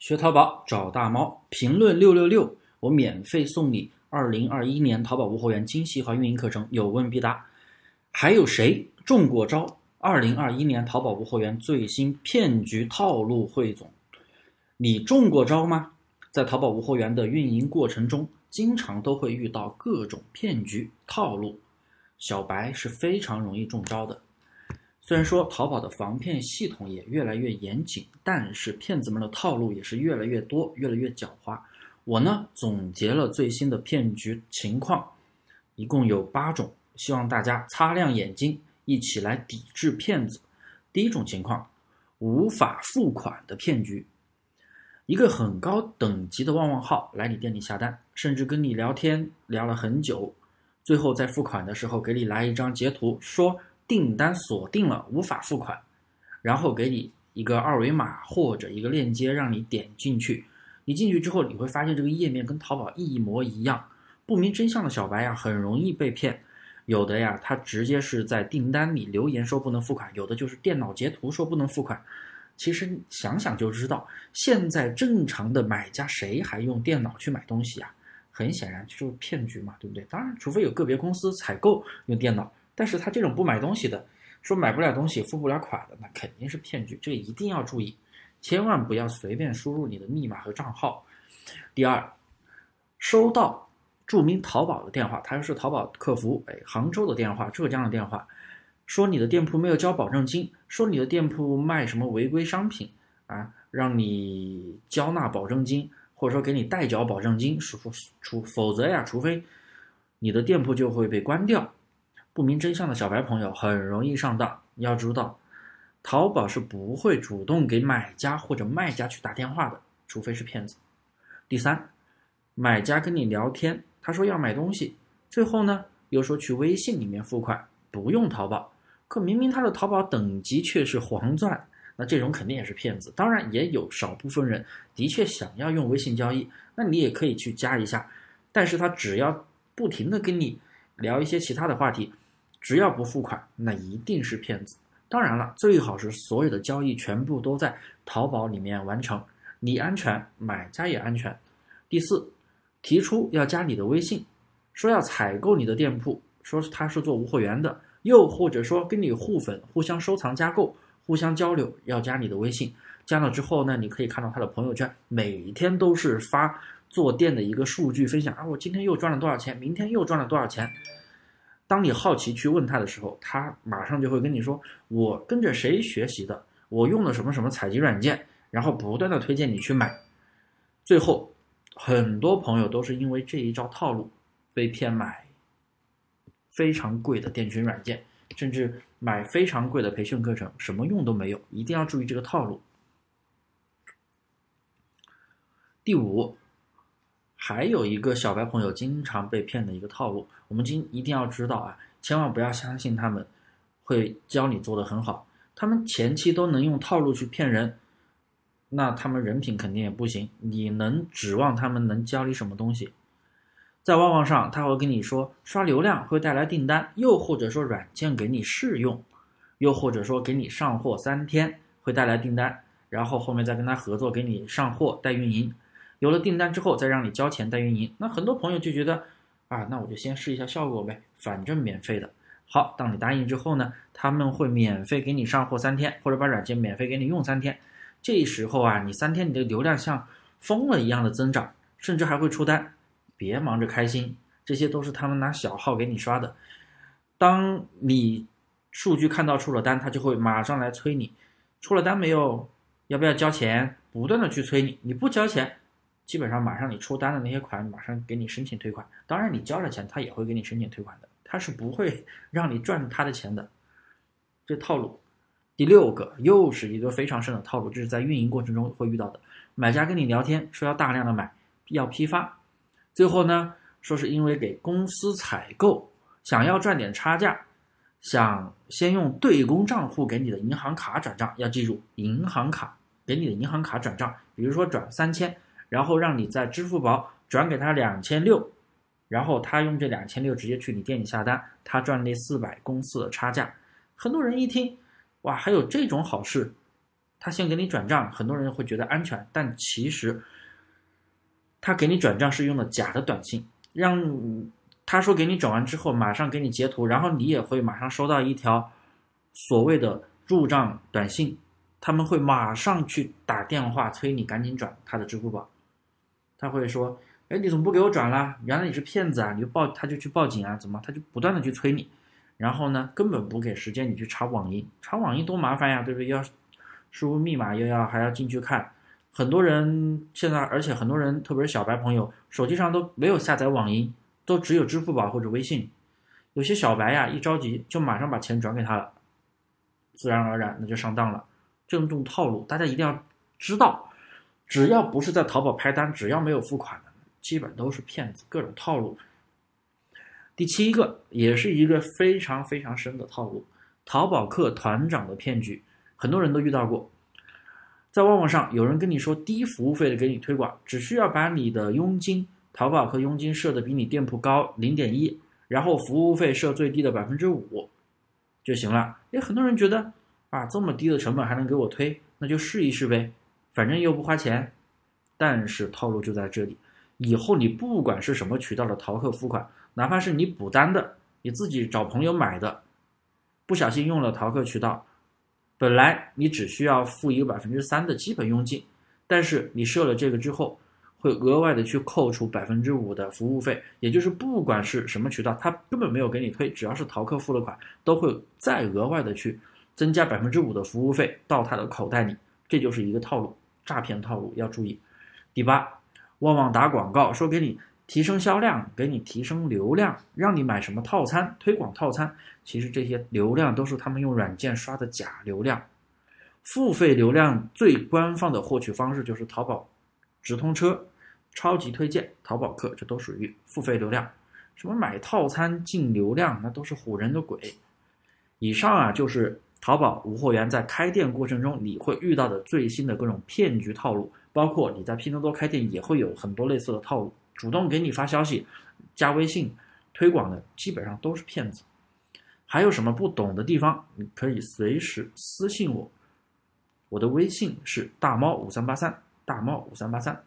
学淘宝找大猫，评论六六六，我免费送你二零二一年淘宝无货源精细化运营课程，有问必答。还有谁中过招？二零二一年淘宝无货源最新骗局套路汇总，你中过招吗？在淘宝无货源的运营过程中，经常都会遇到各种骗局套路，小白是非常容易中招的。虽然说淘宝的防骗系统也越来越严谨，但是骗子们的套路也是越来越多，越来越狡猾。我呢总结了最新的骗局情况，一共有八种，希望大家擦亮眼睛，一起来抵制骗子。第一种情况，无法付款的骗局。一个很高等级的旺旺号来你店里下单，甚至跟你聊天聊了很久，最后在付款的时候给你来一张截图，说。订单锁定了，无法付款，然后给你一个二维码或者一个链接，让你点进去。你进去之后，你会发现这个页面跟淘宝一模一样。不明真相的小白呀，很容易被骗。有的呀，他直接是在订单里留言说不能付款；有的就是电脑截图说不能付款。其实想想就知道，现在正常的买家谁还用电脑去买东西啊？很显然就是骗局嘛，对不对？当然，除非有个别公司采购用电脑。但是他这种不买东西的，说买不了东西、付不了款的，那肯定是骗局，这个一定要注意，千万不要随便输入你的密码和账号。第二，收到著名淘宝的电话，他又是淘宝客服，哎，杭州的电话、浙江的电话，说你的店铺没有交保证金，说你的店铺卖什么违规商品啊，让你交纳保证金，或者说给你代缴保证金，除除否则呀，除非你的店铺就会被关掉。不明真相的小白朋友很容易上当。你要知道，淘宝是不会主动给买家或者卖家去打电话的，除非是骗子。第三，买家跟你聊天，他说要买东西，最后呢又说去微信里面付款，不用淘宝，可明明他的淘宝等级却是黄钻，那这种肯定也是骗子。当然，也有少部分人的确想要用微信交易，那你也可以去加一下，但是他只要不停的跟你聊一些其他的话题。只要不付款，那一定是骗子。当然了，最好是所有的交易全部都在淘宝里面完成，你安全，买家也安全。第四，提出要加你的微信，说要采购你的店铺，说他是做无货源的，又或者说跟你互粉、互相收藏、加购、互相交流，要加你的微信。加了之后呢，你可以看到他的朋友圈，每天都是发做店的一个数据分享啊，我今天又赚了多少钱，明天又赚了多少钱。当你好奇去问他的时候，他马上就会跟你说：“我跟着谁学习的，我用的什么什么采集软件，然后不断的推荐你去买。”最后，很多朋友都是因为这一招套路，被骗买非常贵的店群软件，甚至买非常贵的培训课程，什么用都没有。一定要注意这个套路。第五。还有一个小白朋友经常被骗的一个套路，我们今一定要知道啊，千万不要相信他们会教你做的很好，他们前期都能用套路去骗人，那他们人品肯定也不行，你能指望他们能教你什么东西？在旺旺上，他会跟你说刷流量会带来订单，又或者说软件给你试用，又或者说给你上货三天会带来订单，然后后面再跟他合作给你上货带运营。有了订单之后，再让你交钱代运营，那很多朋友就觉得，啊，那我就先试一下效果呗，反正免费的。好，当你答应之后呢，他们会免费给你上货三天，或者把软件免费给你用三天。这时候啊，你三天你的流量像疯了一样的增长，甚至还会出单。别忙着开心，这些都是他们拿小号给你刷的。当你数据看到出了单，他就会马上来催你，出了单没有？要不要交钱？不断的去催你，你不交钱。基本上马上你出单的那些款，马上给你申请退款。当然你交了钱，他也会给你申请退款的，他是不会 让你赚他的钱的。这套路。第六个又是一个非常深的套路，这是在运营过程中会遇到的。买家跟你聊天说要大量的买，要批发，最后呢说是因为给公司采购，想要赚点差价，想先用对公账户给你的银行卡转账。要记住，银行卡给你的银行卡转账，比如说转三千。然后让你在支付宝转给他两千六，然后他用这两千六直接去你店里下单，他赚那四百公司的差价。很多人一听，哇，还有这种好事，他先给你转账，很多人会觉得安全，但其实他给你转账是用的假的短信，让他说给你转完之后马上给你截图，然后你也会马上收到一条所谓的入账短信，他们会马上去打电话催你赶紧转他的支付宝，他会说，哎，你怎么不给我转啦？原来你是骗子啊！你就报，他就去报警啊？怎么？他就不断的去催你，然后呢，根本不给时间你去查网银，查网银多麻烦呀，对不对？要。输入密码又要还要进去看，很多人现在，而且很多人，特别是小白朋友，手机上都没有下载网银，都只有支付宝或者微信。有些小白呀，一着急就马上把钱转给他了，自然而然那就上当了。这种套路大家一定要知道，只要不是在淘宝拍单，只要没有付款的，基本都是骗子，各种套路。第七个也是一个非常非常深的套路，淘宝客团长的骗局。很多人都遇到过，在旺旺上有人跟你说低服务费的给你推广，只需要把你的佣金淘宝客佣金设的比你店铺高零点一，然后服务费设最低的百分之五就行了。诶，很多人觉得啊这么低的成本还能给我推，那就试一试呗，反正又不花钱。但是套路就在这里，以后你不管是什么渠道的淘客付款，哪怕是你补单的，你自己找朋友买的，不小心用了淘客渠道。本来你只需要付一个百分之三的基本佣金，但是你设了这个之后，会额外的去扣除百分之五的服务费，也就是不管是什么渠道，他根本没有给你退，只要是淘客付了款，都会再额外的去增加百分之五的服务费到他的口袋里，这就是一个套路，诈骗套路要注意。第八，旺旺打广告说给你。提升销量，给你提升流量，让你买什么套餐，推广套餐。其实这些流量都是他们用软件刷的假流量。付费流量最官方的获取方式就是淘宝直通车、超级推荐、淘宝客，这都属于付费流量。什么买套餐进流量，那都是唬人的鬼。以上啊，就是淘宝无货源在开店过程中你会遇到的最新的各种骗局套路，包括你在拼多多开店也会有很多类似的套路。主动给你发消息、加微信推广的，基本上都是骗子。还有什么不懂的地方，你可以随时私信我，我的微信是大猫五三八三，大猫五三八三。